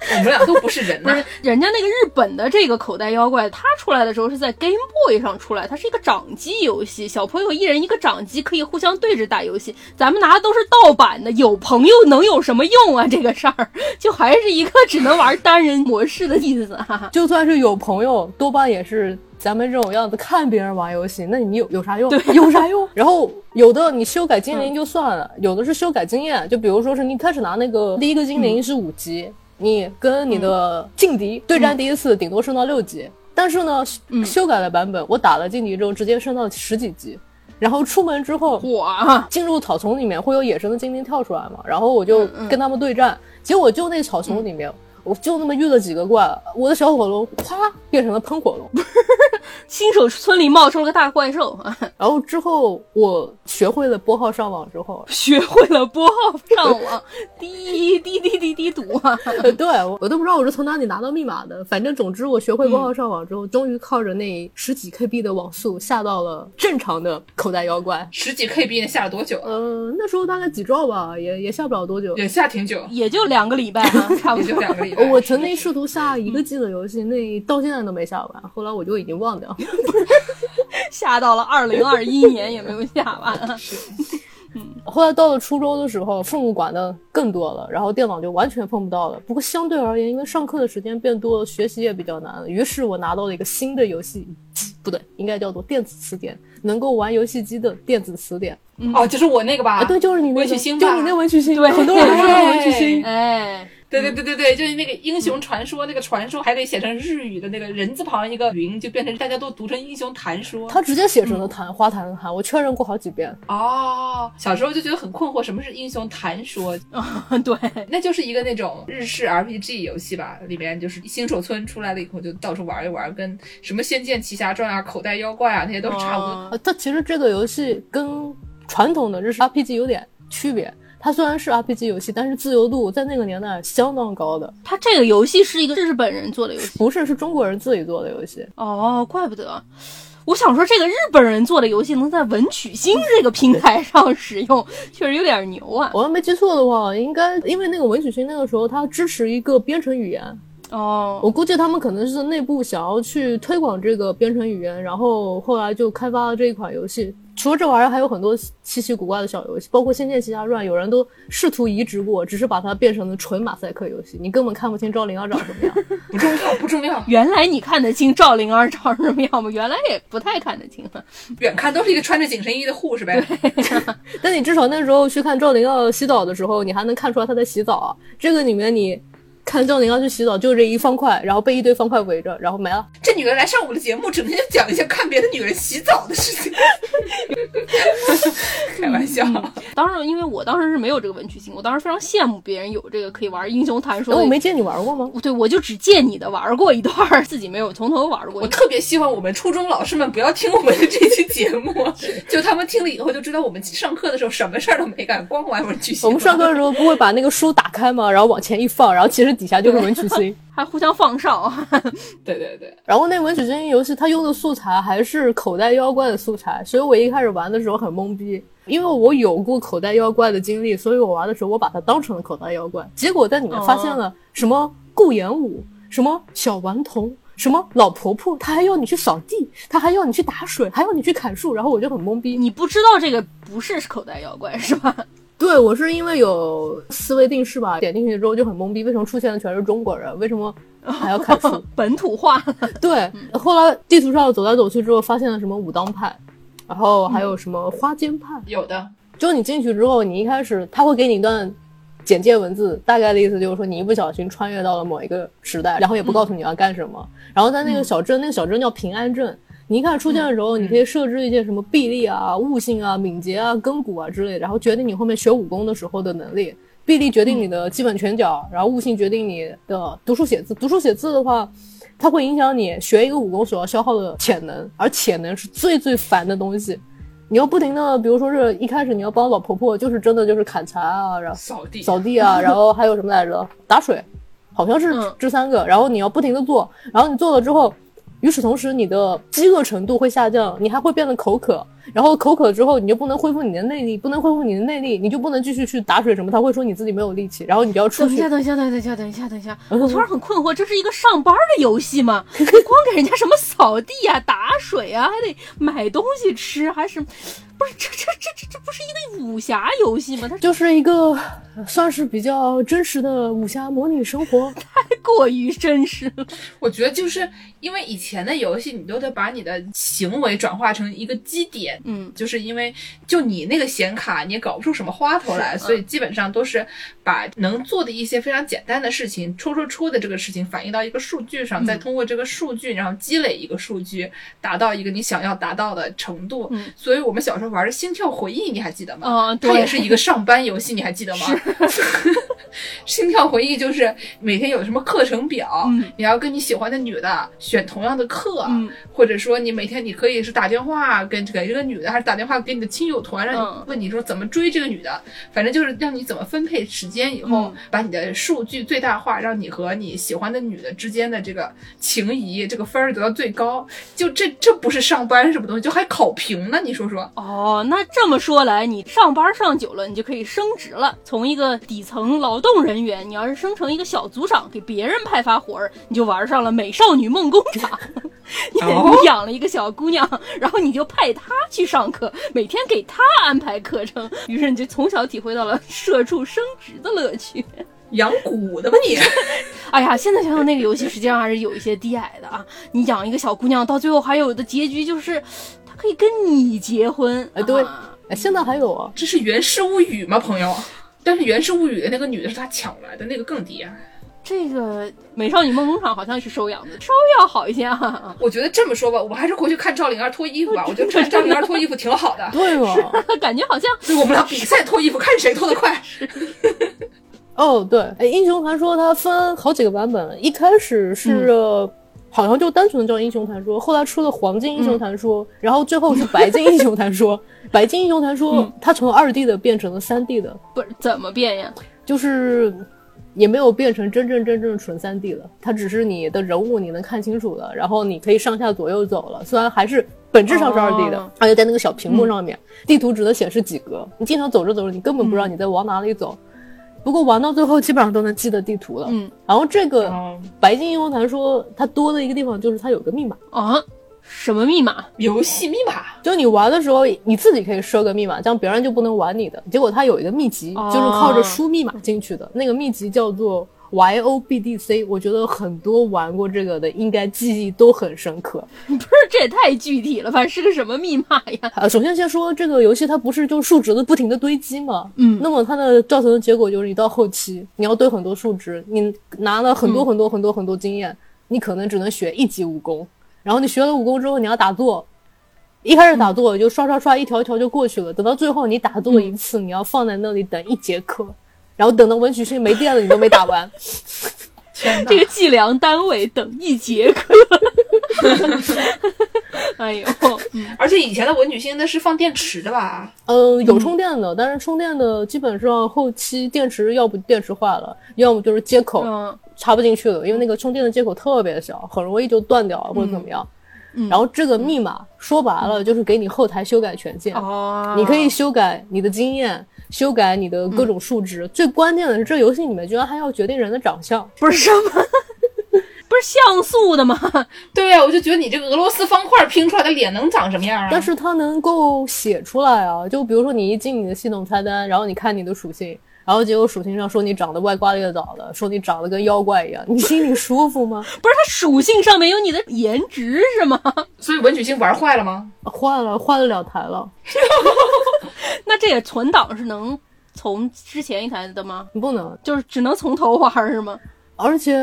我们俩都不是人呐、不是人家那个日本的这个口袋妖怪，它出来的时候是在 Game Boy 上出来，它是一个掌机游戏，小朋友一人一个掌机，可以互相对着打游戏。咱们拿的都是盗版的，有朋友能有什么用啊？这个事儿就还是一个只能玩单人模式的意思。哈哈。就算是有朋友，多半也是咱们这种样子看别人玩游戏，那你有有啥用？有啥用？[LAUGHS] 然后有的你修改精灵就算了，有的是修改经验，就比如说是你开始拿那个第一个精灵是五级，你跟你的劲敌对战第一次，顶多升到六级，但是呢，修改了版本我打了劲敌之后直接升到十几级。然后出门之后，哇，进入草丛里面会有野生的精灵跳出来嘛，然后我就跟他们对战，结果就那草丛里面，我就那么遇了几个怪，我的小火龙啪变成了喷火龙，[LAUGHS] 新手村里冒出了个大怪兽啊，[LAUGHS] 然后之后我学会了拨号上网之后，学会了拨号上网，[LAUGHS] 滴滴滴滴滴读啊，[LAUGHS] 呃，对我我都不知道我是从哪里拿到密码的，反正总之我学会拨号上网之后，终于靠着那十几 KB 的网速下到了正常的口袋妖怪。十几 KB，下了多久？呃，那时候大概几兆吧，也也下不了多久。也下挺久，也就两个礼拜啊，差不多。两个礼拜。我曾经试图下一个 G 的游戏，那到现在都没下完，后来我就已经忘掉。下到了二零二一年也没有下完。后来到了初中的时候，父母管的更多了，然后电脑就完全碰不到了。不过相对而言，因为上课的时间变多了，学习也比较难了，于是我拿到了一个新的游戏，[TSK] 不对，应该叫做电子词典，能够玩游戏机的电子词典。哦，就是我那个吧？啊，对，就是你那个，文曲星吧就是你那文曲星，对很多人都说文曲星。哎，对对对对对，就是那个英雄传说，那个传说还得写成日语的那个人字旁一个云，就变成大家都读成英雄传说。他直接写成了谈花坛的坛，我确认过好几遍。哦，小时候就觉得很困惑，什么是英雄谈说？对，那就是一个那种日式 RPG 游戏吧，里面就是新手村出来了以后就到处玩一玩，跟什么《仙剑奇侠传》啊、口袋妖怪啊那些都是差不多。哦呃，它其实这个游戏跟传统的日式 RPG 有点区别。它虽然是 RPG 游戏，但是自由度在那个年代相当高的。它这个游戏是一个日本人做的游戏。不是，是中国人自己做的游戏。哦，怪不得。我想说，这个日本人做的游戏能在文曲星这个平台上使用，确实有点牛啊。我要没记错的话，应该因为那个文曲星那个时候它支持一个编程语言，哦，我估计他们可能是内部想要去推广这个编程语言，然后后来就开发了这一款游戏。除了这玩意儿，还有很多稀奇古怪的小游戏，包括《仙剑奇侠传》，有人都试图移植过，只是把它变成了纯马赛克游戏，你根本看不清赵灵儿长什么样。不重要，不重要，原来你看得清赵灵儿长什么样吗？原来也不太看得清。[LAUGHS] 远看都是一个穿着紧身衣的护士呗。[LAUGHS] [LAUGHS] 但你至少那时候去看赵灵儿洗澡的时候，你还能看出来她在洗澡啊。这个里面你看赵灵儿去洗澡，就这一方块，然后被一堆方块围着，然后没了。[LAUGHS] 这女人来上我们的节目，整天就讲一些看别的女人洗澡的事情。[LAUGHS] 开玩笑，当然，因为我当时是没有这个文曲星，我当时非常羡慕别人有这个可以玩英雄传说我没见你玩过吗？对，我就只见你的玩过一段，自己没有从头玩过我。特别希望我们初中老师们不要听我们的这期节目，[LAUGHS] 就他们听了以后就知道我们上课的时候什么事儿都没干，光玩文曲星。我们上课的时候不会把那个书打开吗？然后往前一放，然后其实底下就是文曲星。[LAUGHS] 还互相放哨，[LAUGHS] 对对对，然后那文曲星游戏它用的素材还是口袋妖怪的素材，所以我一开始玩的时候很懵逼，因为我有过口袋妖怪的经历，所以我玩的时候我把它当成了口袋妖怪，结果在里面发现了什么顾炎武，什么小顽童。什么老婆婆，她还要你去扫地，她还要你去打水，还要你去砍树，然后我就很懵逼。你不知道这个不是口袋妖怪是吧？对我是因为有思维定式吧，点进去之后就很懵逼，为什么出现的全是中国人？为什么还要砍树？[LAUGHS] 本土化。对，后来地图上走来走去之后，发现了什么武当派，然后还有什么花间派。有的，就你进去之后，你一开始他会给你一段简介文字，大概的意思就是说你一不小心穿越到了某一个时代，然后也不告诉你要干什么。然后在那个小镇，那个小镇叫平安镇。你一开始出现的时候，你可以设置一些什么臂力啊、悟性啊、敏捷啊、根骨啊之类的，然后决定你后面学武功的时候的能力。臂力决定你的基本拳脚，然后悟性决定你的读书写字。读书写字的话，它会影响你学一个武功所要消耗的潜能，而潜能是最最烦的东西。你要不停的，比如说是一开始你要帮老婆婆，就是真的就是砍柴啊，然后扫地，扫地啊，然后还有什么来着？打水，好像是嗯这三个。然后你要不停的做，然后你做了之后，与此同时，你的饥饿程度会下降，你还会变得口渴。然后口渴之后，你就不能恢复你的内力，不能恢复你的内力，你就不能继续去打水什么。他会说你自己没有力气，然后你就要出去。等一下，等一下，等一下，等一下，等一下，[LAUGHS] 我突然很困惑，这是一个上班的游戏吗？光给人家什么扫地呀、打水啊，还得买东西吃，还是不是？这这这这这不是一个武侠游戏吗？它就是一个算是比较真实的武侠模拟生活，[LAUGHS] 太过于真实了。我觉得就是因为以前的游戏，你都得把你的行为转化成一个基点。嗯，就是因为就你那个显卡，你也搞不出什么花头来，所以基本上都是把能做的一些非常简单的事情，戳戳戳的这个事情反映到一个数据上，再通过这个数据，然后积累一个数据，达到一个你想要达到的程度。嗯所以我们小时候玩的《心跳回忆》，你还记得吗？嗯，它也，是一个上班游戏，你还记得吗？[LAUGHS] 心跳回忆就是每天有什么课程表，嗯你要跟你喜欢的女的选同样的课，嗯或者说你每天你可以是打电话跟给这个女的，还是打电话给你的亲友团，让嗯你问你说怎么追这个女的，反正就是让你怎么分配时间，以后嗯把你的数据最大化，让你和你喜欢的女的之间的这个情谊，这个分儿得到最高。就这这不是上班什么东西，就还考评呢，你说说。哦，那这么说来，你上班上久了，你就可以升职了。从一个底层劳动人员，你要是升成一个小组长，给别人派发活儿，你就玩上了美少女梦工厂。[LAUGHS] 你养了一个小姑娘，然后你就派她去上课，每天给她安排课程，于是你就从小体会到了社畜升职的乐趣。养蛊的吧你？[LAUGHS] 哎呀，现在想想那个游戏实际上还是有一些低矮的啊！你养一个小姑娘，到最后还有的结局就是，她可以跟你结婚。哎对现在还有啊，这是《源氏物语》吗，朋友？但是《源氏物语》的那个女的是他抢来的，那个更低啊。这个美少女梦工厂好像是收养的，稍微要好一些啊。我觉得这么说吧，我还是回去看赵灵儿脱衣服吧。[LAUGHS] 我觉得看赵灵儿脱衣服挺好的。[LAUGHS] 对哦？[LAUGHS] 感觉好像对，我们俩比赛脱衣服，看谁脱得快。哦，对，哎，英雄传说它分好几个版本，一开始是、呃好像就单纯的叫英雄传说，后来出了黄金英雄传说，然后最后是白金英雄传说。[LAUGHS] 白金英雄传说、它从二 D 的变成了三 D 的，不是怎么变呀？就是也没有变成真正真正纯三 D 了，它只是你的人物你能看清楚了，然后你可以上下左右走了，虽然还是本质上是二 D 的，哦。而且在那个小屏幕上面，地图只能显示几格，你经常走着走着，你根本不知道你在往哪里走。不过玩到最后基本上都能记得地图了。嗯，然后这个哦。白金英雄传说它多的一个地方就是它有个密码，啊，什么密码？游戏密码。就你玩的时候你自己可以设个密码，这样别人就不能玩你的。结果它有一个秘籍，哦。就是靠着输密码进去的，那个秘籍叫做 Y O B D C。我觉得很多玩过这个的应该记忆都很深刻。[LAUGHS] 不是，这也太具体了吧？是个什么密码呀？呃，首先先说这个游戏它不是就数值的不停的堆积吗？嗯那么它的造成的结果就是你到后期你要堆很多数值，你拿了很多很多很多很多经验，你可能只能学一级武功，然后你学了武功之后你要打坐。一开始打坐就刷刷刷一条一条就过去了，等到最后你打坐一次，你要放在那里等一节课，然后等到文曲星没电了你都没打完。这！个计量单位等一节课。[LAUGHS] 哎呦，嗯而且以前的文曲星那是放电池的吧？嗯，有充电的，但是充电的基本上后期电池要不电池坏了，要么就是接口嗯插不进去了，因为那个充电的接口特别小，很容易就断掉或者怎么样。嗯然后这个密码说白了就是给你后台修改权限，哦，你可以修改你的经验，修改你的各种数值。最关键的是，这游戏里面居然还要决定人的长相。不是什么，[LAUGHS] 不是像素的吗？对呀、我就觉得你这个俄罗斯方块拼出来的脸能长什么样啊？但是它能够写出来啊，就比如说你一进你的系统菜单，然后你看你的属性，然后结果属性上说你长得歪瓜裂枣的，说你长得跟妖怪一样，你心里舒服吗？[LAUGHS] 不是，它属性上面有你的颜值是吗？所以文曲星玩坏了吗？坏了换了两台了，[LAUGHS] 那这也存档是能从之前一台的吗？你不能。就是只能从头玩是吗？而且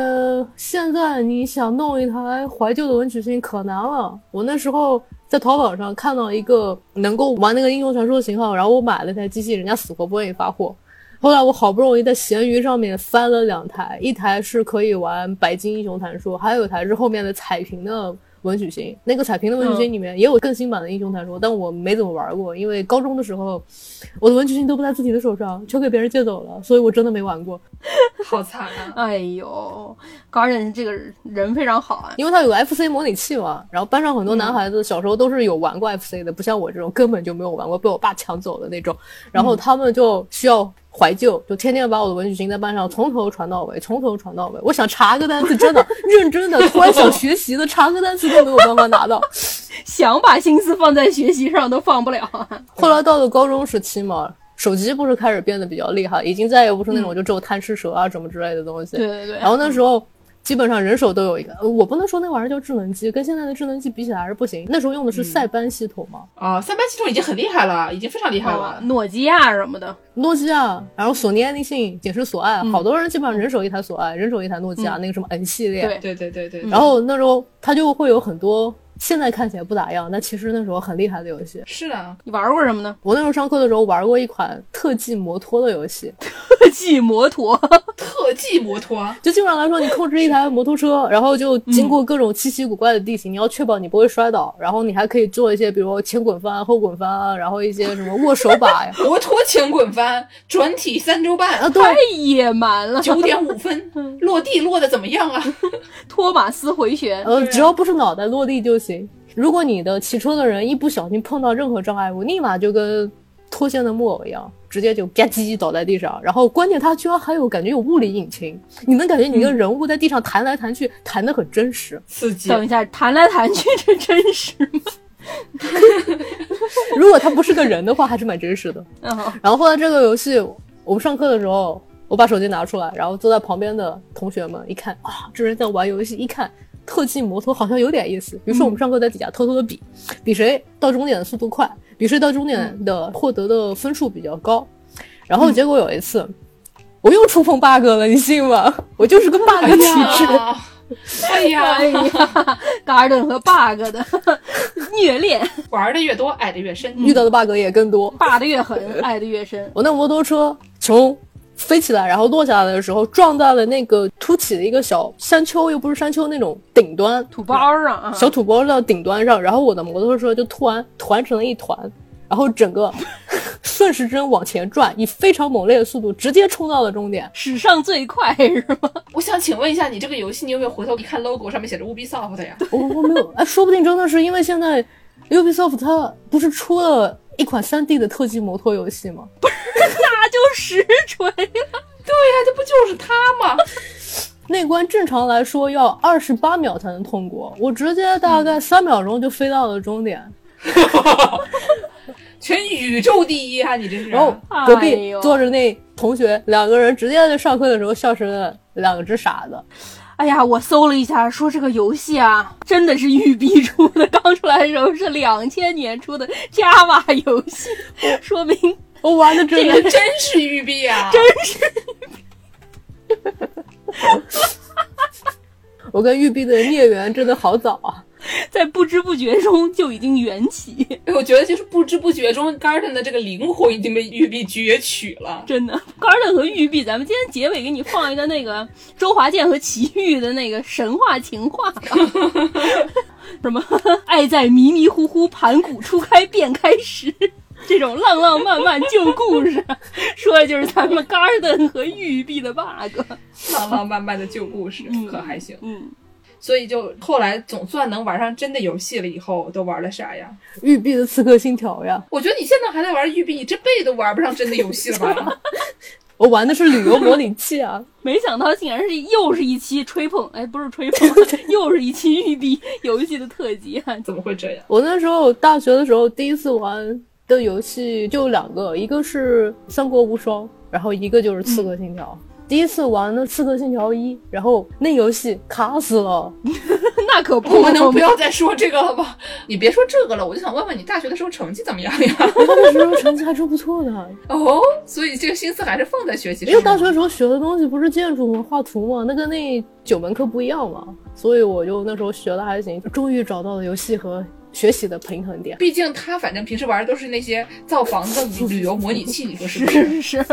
现在你想弄一台怀旧的文曲星可难了。我那时候在淘宝上看到一个能够玩那个英雄传说的型号，然后我买了台机器，人家死活不愿意发货。后来我好不容易在闲鱼上面翻了两台，一台是可以玩白金英雄传说，还有一台是后面的彩屏的文曲星，那个彩屏的文曲星里面也有更新版的英雄传说，但我没怎么玩过，因为高中的时候我的文曲星都不在自己的手上，全给别人借走了，所以我真的没玩过。好惨啊！[LAUGHS] 哎呦，Garden 这个人非常好啊，因为他有个 FC 模拟器嘛，然后班上很多男孩子小时候都是有玩过 FC 的，不像我这种根本就没有玩过，被我爸抢走的那种，然后他们就需要。怀旧，就天天把我的文曲星在班上从头传到尾，从头传到尾。我想查个单词，真的 [LAUGHS] 认真的，突然想学习的，查个单词都没有办法拿到，想把心思放在学习上都放不了。后来到了高中时期嘛，手机不是开始变得比较厉害，已经再也不是那种就只有贪吃蛇啊什么之类的东西。对对对。然后那时候。基本上人手都有一个，我不能说那玩意儿叫智能机，跟现在的智能机比起来还是不行。那时候用的是塞班系统嘛？啊，塞班系统已经很厉害了，已经非常厉害了。诺基亚什么的，诺基亚，然后索尼爱立信、简称索爱，好多人基本上人手一台索爱，人手一台诺基亚，那个什么 N 系列。对对对对对。然后那时候它就会有很多。现在看起来不咋样，但其实那时候很厉害的游戏。是啊，你玩过什么呢？我那时候上课的时候玩过一款特技摩托的游戏。特技摩托，特技摩托，就基本上来说，你控制一台摩托车，[LAUGHS] 然后就经过各种稀奇古怪的地形，你要确保你不会摔倒，然后你还可以做一些，比如前滚翻、后滚翻啊，然后一些什么握手把呀。摩托前滚翻，转体三周半啊，太野蛮了。九点五分，[LAUGHS] 落地落的怎么样啊？[LAUGHS] 托马斯回旋，呃，只要不是脑袋落地就行。如果你的骑车的人一不小心碰到任何障碍物，立马就跟脱线的木偶一样，直接就吧唧倒在地上。然后关键它居然还有感觉有物理引擎，你能感觉你个人物在地上弹来弹去，弹得很真实，刺激。等一下，弹来弹去这真实吗？[LAUGHS] 如果他不是个人的话，还是蛮真实的。[LAUGHS] 然后后来这个游戏，我们上课的时候，我把手机拿出来，然后坐在旁边的同学们一看啊，这人在玩游戏，一看。特技摩托好像有点意思，比如说我们上课在底下偷偷的比，比谁到终点的速度快，比谁到终点的获得的分数比较高。然后结果有一次，我又触碰 bug 了，你信吗？[LAUGHS] 我就是个 bug 体质。哎呀哎呀，[LAUGHS] Garden 和 bug 的 [LAUGHS] 虐恋，玩的越多爱的越深，遇到的 bug 也更多，bug 的越狠爱的越深。我那摩托车从。飞起来，然后落下来的时候撞在了那个凸起的一个小山丘，又不是山丘那种顶端土包上啊，小土包的顶端上，然后我的摩托车就突然团成了一团，然后整个 [LAUGHS] 顺时针往前转，以非常猛烈的速度直接冲到了终点，史上最快是吗？我想请问一下，你这个游戏你有没有回头一看 logo 上面写着 Ubisoft 呀？[LAUGHS] 我我没有，哎，说不定真的是因为现在 Ubisoft 它不是出了。一款 3D 的特技摩托游戏吗？不是，那就实锤了。对呀，这不就是他吗？[LAUGHS] 那关正常来说要二十八秒才能通过，我直接大概三秒钟就飞到了终点。[LAUGHS] 全宇宙第一啊！你这是。然后隔壁坐着那同学，两个人直接在上课的时候笑成了两只傻子。哎呀，我搜了一下，说这个游戏啊，真的是育碧出的，刚出来的时候是两千年出的 Java 游戏，说明我玩的真的真是玉碧啊，[LAUGHS] 真是育碧。[LAUGHS] 我跟玉碧的孽缘真的好早啊。[LAUGHS] 在不知不觉中就已经缘起，我觉得就是不知不觉中，Garden 的这个灵魂已经被玉璧攫取了。真的，Garden 和玉璧，咱们今天结尾给你放一个那个周华健和齐豫的那个神话情话，什么爱在迷迷糊糊盘古初开便开始，这种浪浪漫漫旧故事，[LAUGHS] 说的就是咱们 Garden 和玉璧的 bug，浪浪漫漫的旧故事，可还行？嗯。所以就后来总算能玩上真的游戏了，以后都玩了啥呀？玉璧的《刺客信条》呀。我觉得你现在还在玩玉璧，你这辈子都玩不上真的游戏了吧？[LAUGHS] 我玩的是旅游模拟器啊！没想到竟然是又是一期吹捧，哎，不是吹捧，[LAUGHS] 又是一期育碧游戏的特辑啊！怎么会这样？我那时候大学的时候第一次玩的游戏就两个，一个是《三国无双》，然后一个就是《刺客信条》。第一次玩的《刺客信条一》，然后那游戏卡死了，[LAUGHS] 那可不，我们能不要再说这个了吧？你别说这个了，我就想问问你大学的时候成绩怎么样呀？大学时候成绩还是不错的 [LAUGHS] 哦，所以这个心思还是放在学习上。因为大学时候学的东西不是建筑吗？画图吗？那跟那九门课不一样嘛，所以我就那时候学的还行，终于找到了游戏和。学习的平衡点。毕竟他反正平时玩的都是那些造房子 [LAUGHS] 的旅游模拟器，你说是不是？是 [LAUGHS] 是，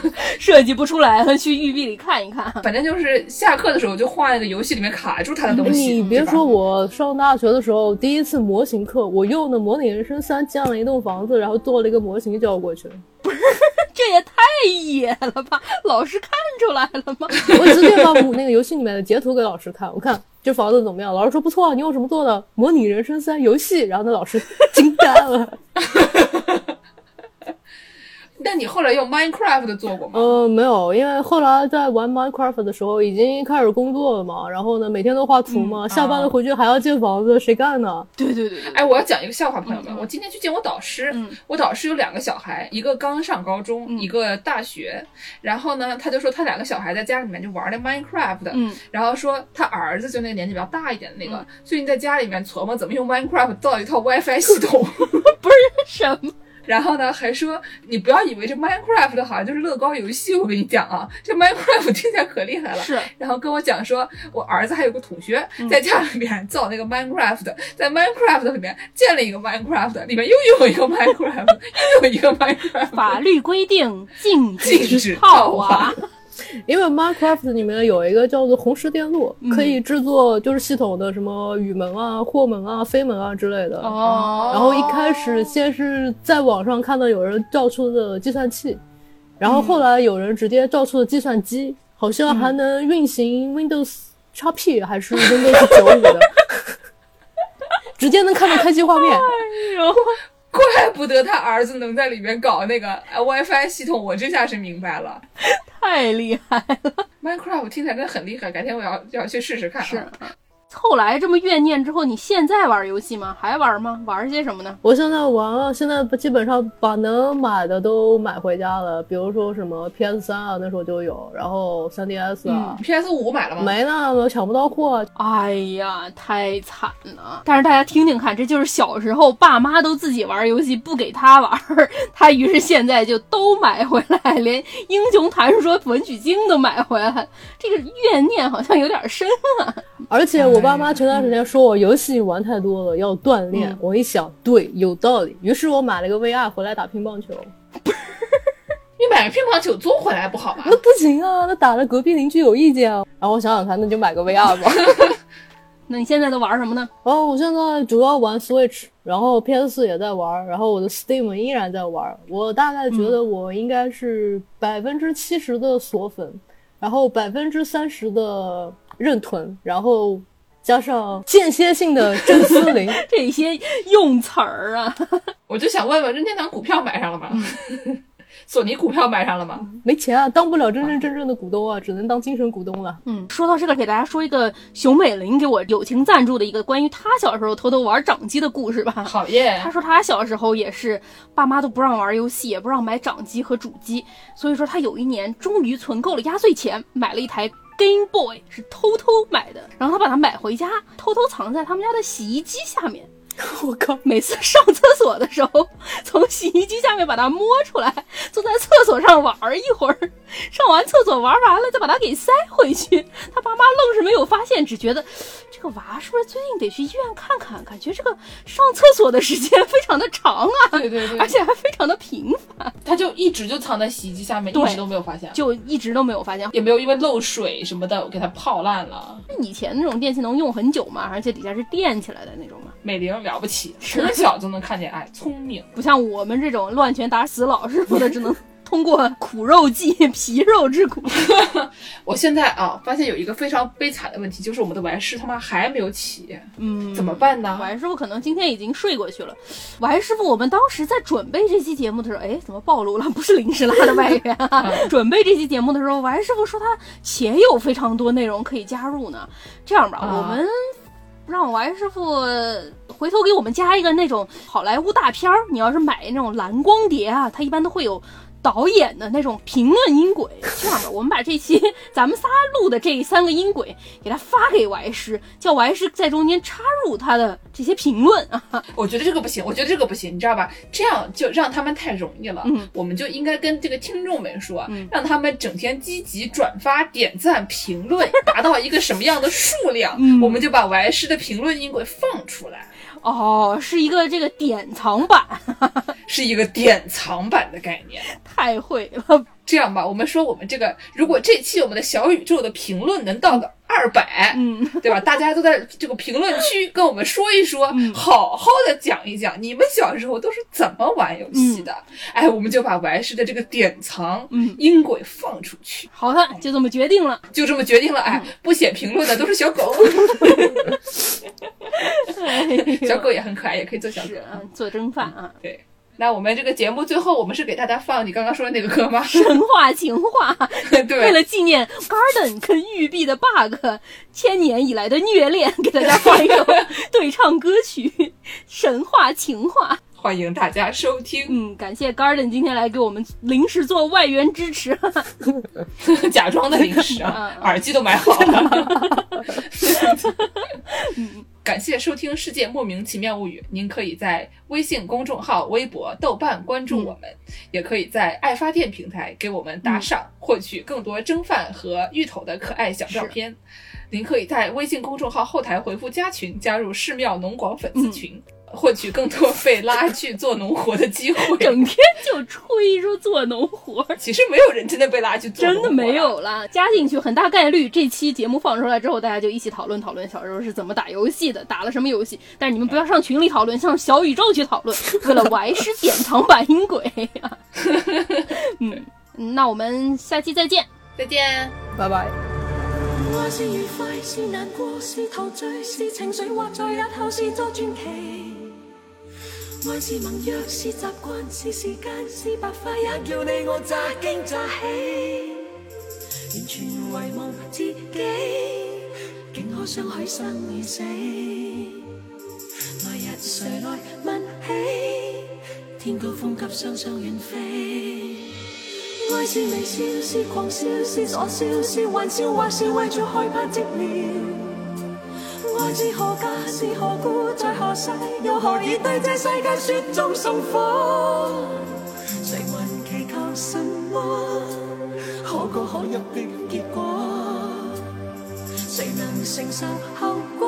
[LAUGHS] 设计不出来了，去育碧里看一看。反正就是下课的时候就画那个游戏里面卡住他的东西。你别说，我上大学的时候第一次模型课，我用的《模拟人生三》建了一栋房子，然后做了一个模型交过去。不是，这也太野了吧？老师看出来了吗？我直接把我那个游戏里面的截图给老师看，我看这房子怎么样？老师说不错，你用什么做的？《模拟人生三》游戏。然后那老师 [LAUGHS] 惊呆了。那你后来用 Minecraft 做过吗？嗯，没有，因为后来在玩 Minecraft 的时候已经开始工作了嘛，然后呢，每天都画图嘛，下班了回去还要建房子，谁干呢？对对对。哎，我要讲一个笑话，朋友们，我今天去见我导师，我导师有两个小孩，一个刚上高中，一个大学，然后呢，他就说他两个小孩在家里面就玩那 Minecraft，嗯，然后说他儿子就那个年纪比较大一点的那个，最近在家里面琢磨怎么用 Minecraft 造一套 WiFi 系统，[LAUGHS] 不是什么。然后呢，还说你不要以为这 Minecraft 好像就是乐高游戏，我跟你讲啊，这 Minecraft 听起来可厉害了。是。然后跟我讲说，我儿子还有个同学在家里面造那个 Minecraft，在 Minecraft 里面建了一个 Minecraft，里面又有一个 Minecraft，又有一个 Minecraft。法律规定禁止套娃。因为 Minecraft 里面有一个叫做红石电路，可以制作就是系统的什么雨门啊、货门啊、飞门啊之类的。哦。然后一开始先是在网上看到有人造出的计算器，然后后来有人直接造出了计算机，好像还能运行 Windows XP 还是 Windows 九五的，[LAUGHS] 直接能看到开机画面。哎呦。怪不得他儿子能在里面搞那个 WiFi 系统，我这下是明白了，太厉害了！Minecraft 听起来真的很厉害，改天我要要去试试看。是。后来这么怨念之后，你现在玩游戏吗？还玩吗？玩些什么呢？我现在玩了，现在基本上把能买的都买回家了。比如说什么 PS 三啊，那时候就有，然后 3DS 啊，PS 五买了吗？没呢，抢不到货。哎呀，太惨了！但是大家听听看，这就是小时候爸妈都自己玩游戏，不给他玩，他于是现在就都买回来，连英雄传说文曲星都买回来。这个怨念好像有点深啊，而且我。爸妈前段时间说我游戏玩太多了，要锻炼。我一想，对，有道理。于是我买了个 VR 回来打乒乓球。[LAUGHS] 你买个乒乓球做回来不好吗？那不行啊，那打了隔壁邻居有意见啊。然后我想想看，那就买个 VR 吧。[LAUGHS] 那你现在都玩什么呢？哦，我现在主要玩 Switch，然后 PS 四也在玩，然后我的 Steam 依然在玩。我大概觉得我应该是百分之七十的锁粉，然后百分之三十的认屯，然后。加上间歇性的真丝灵 [LAUGHS] 这些用词儿啊，[LAUGHS] 我就想问问任天堂股票买上了吗？[LAUGHS] 索尼股票买上了吗？没钱啊，当不了真真正正的股东啊，只能当精神股东了。嗯，说到这个，给大家说一个熊美玲给我友情赞助的一个关于她小时候偷偷玩掌机的故事吧。好耶！她说她小时候也是，爸妈都不让玩游戏，也不让买掌机和主机，所以说她有一年终于存够了压岁钱，买了一台。Game Boy 是偷偷买的，然后他把它买回家，偷偷藏在他们家的洗衣机下面。[LAUGHS] 我靠！每次上厕所的时候，从洗衣机下面把它摸出来，坐在厕所上玩一会儿，上完厕所玩完了再把它给塞回去。他爸妈愣是没有发现，只觉得这个娃是不是最近得去医院看看？感觉这个上厕所的时间非常的长啊，对对对，而且还非常的频繁。他就一直就藏在洗衣机下面，一直都没有发现，就一直都没有发现，也没有因为漏水什么的给它泡烂了。那以前那种电器能用很久吗，而且底下是垫起来的那种吗。美玲了不起，从小就能看见爱，聪明，不像我们这种乱拳打死老师傅的，只能通过苦肉计 [LAUGHS] 皮肉之苦。[LAUGHS] 我现在啊，发现有一个非常悲惨的问题，就是我们的完师他妈还没有起，嗯，怎么办呢？完师傅可能今天已经睡过去了。完师傅，我们当时在准备这期节目的时候，哎，怎么暴露了？不是临时拉的外援啊！[LAUGHS] 准备这期节目的时候，完师傅说他且有非常多内容可以加入呢。这样吧，我们。让王师傅回头给我们加一个那种好莱坞大片儿。你要是买那种蓝光碟啊，它一般都会有导演的那种评论音轨。这样吧，我们把这期 [LAUGHS] 咱们仨录的这三个音轨给他发给王师，叫王师在中间插入他的这些评论啊。[LAUGHS] 我觉得这个不行，我觉得这个不行，你知道吧？这样就让他们太容易了。嗯，我们就应该跟这个听众们说，让他们整天积极转发、点赞、评论，[LAUGHS] 达到一个什么样的数量，我们就把王师的评论音轨放出来。哦，是一个这个典藏版，[LAUGHS] 是一个典藏版的概念，[LAUGHS] 太会了。这样吧，我们说我们这个，如果这期我们的小宇宙的评论能到个二百，嗯，对吧？大家都在这个评论区跟我们说一说，好好的讲一讲你们小时候都是怎么玩游戏的。哎，我们就把玩世的这个典藏音轨放出去。好的，就这么决定了，就这么决定了。哎，不写评论的都是小狗，[LAUGHS] 小狗也很可爱，也可以做小狗，做蒸饭啊。对。那我们这个节目最后，我们是给大家放你刚刚说的那个歌吗？神话情话，[LAUGHS] 对，为了纪念 Garden 跟玉璧的 bug 千年以来的虐恋，给大家放一首 [LAUGHS] 对唱歌曲《神话情话》，欢迎大家收听。嗯，感谢 Garden 今天来给我们临时做外援支持，[LAUGHS] 假装的临时啊，耳机都买好了。嗯。感谢收听《世界莫名其妙物语》，您可以在微信公众号、微博、豆瓣关注我们，也可以在爱发电平台给我们打赏，获取更多蒸饭和芋头的可爱小照片。您可以在微信公众号后台回复“加群”，加入寺庙农广粉丝群。获取更多被拉去做农活的机会，[LAUGHS] 整天就吹说做农活，其实没有人真的被拉去做，真的没有了。加进去很大概率，这期节目放出来之后，大家就一起讨论讨论小时候是怎么打游戏的，打了什么游戏。但是你们不要上群里讨论，上小宇宙去讨论，为了 Y 师典藏版音轨。嗯，[LAUGHS] 那我们下期再见，再见，拜拜。爱是爱是盟约，是习惯，是时间，是白发，也叫你我乍惊乍喜。完全遗忘自己，竟可相许生与死。来日谁来问起？天高风急，双双远飞。爱是微笑，是狂笑，是傻笑，是玩笑，或是为着害怕寂寥。爱是何家？是何故？在何世？又何以对这世界雪中送火？谁还祈求什么可歌可泣的结果？谁能承受后果？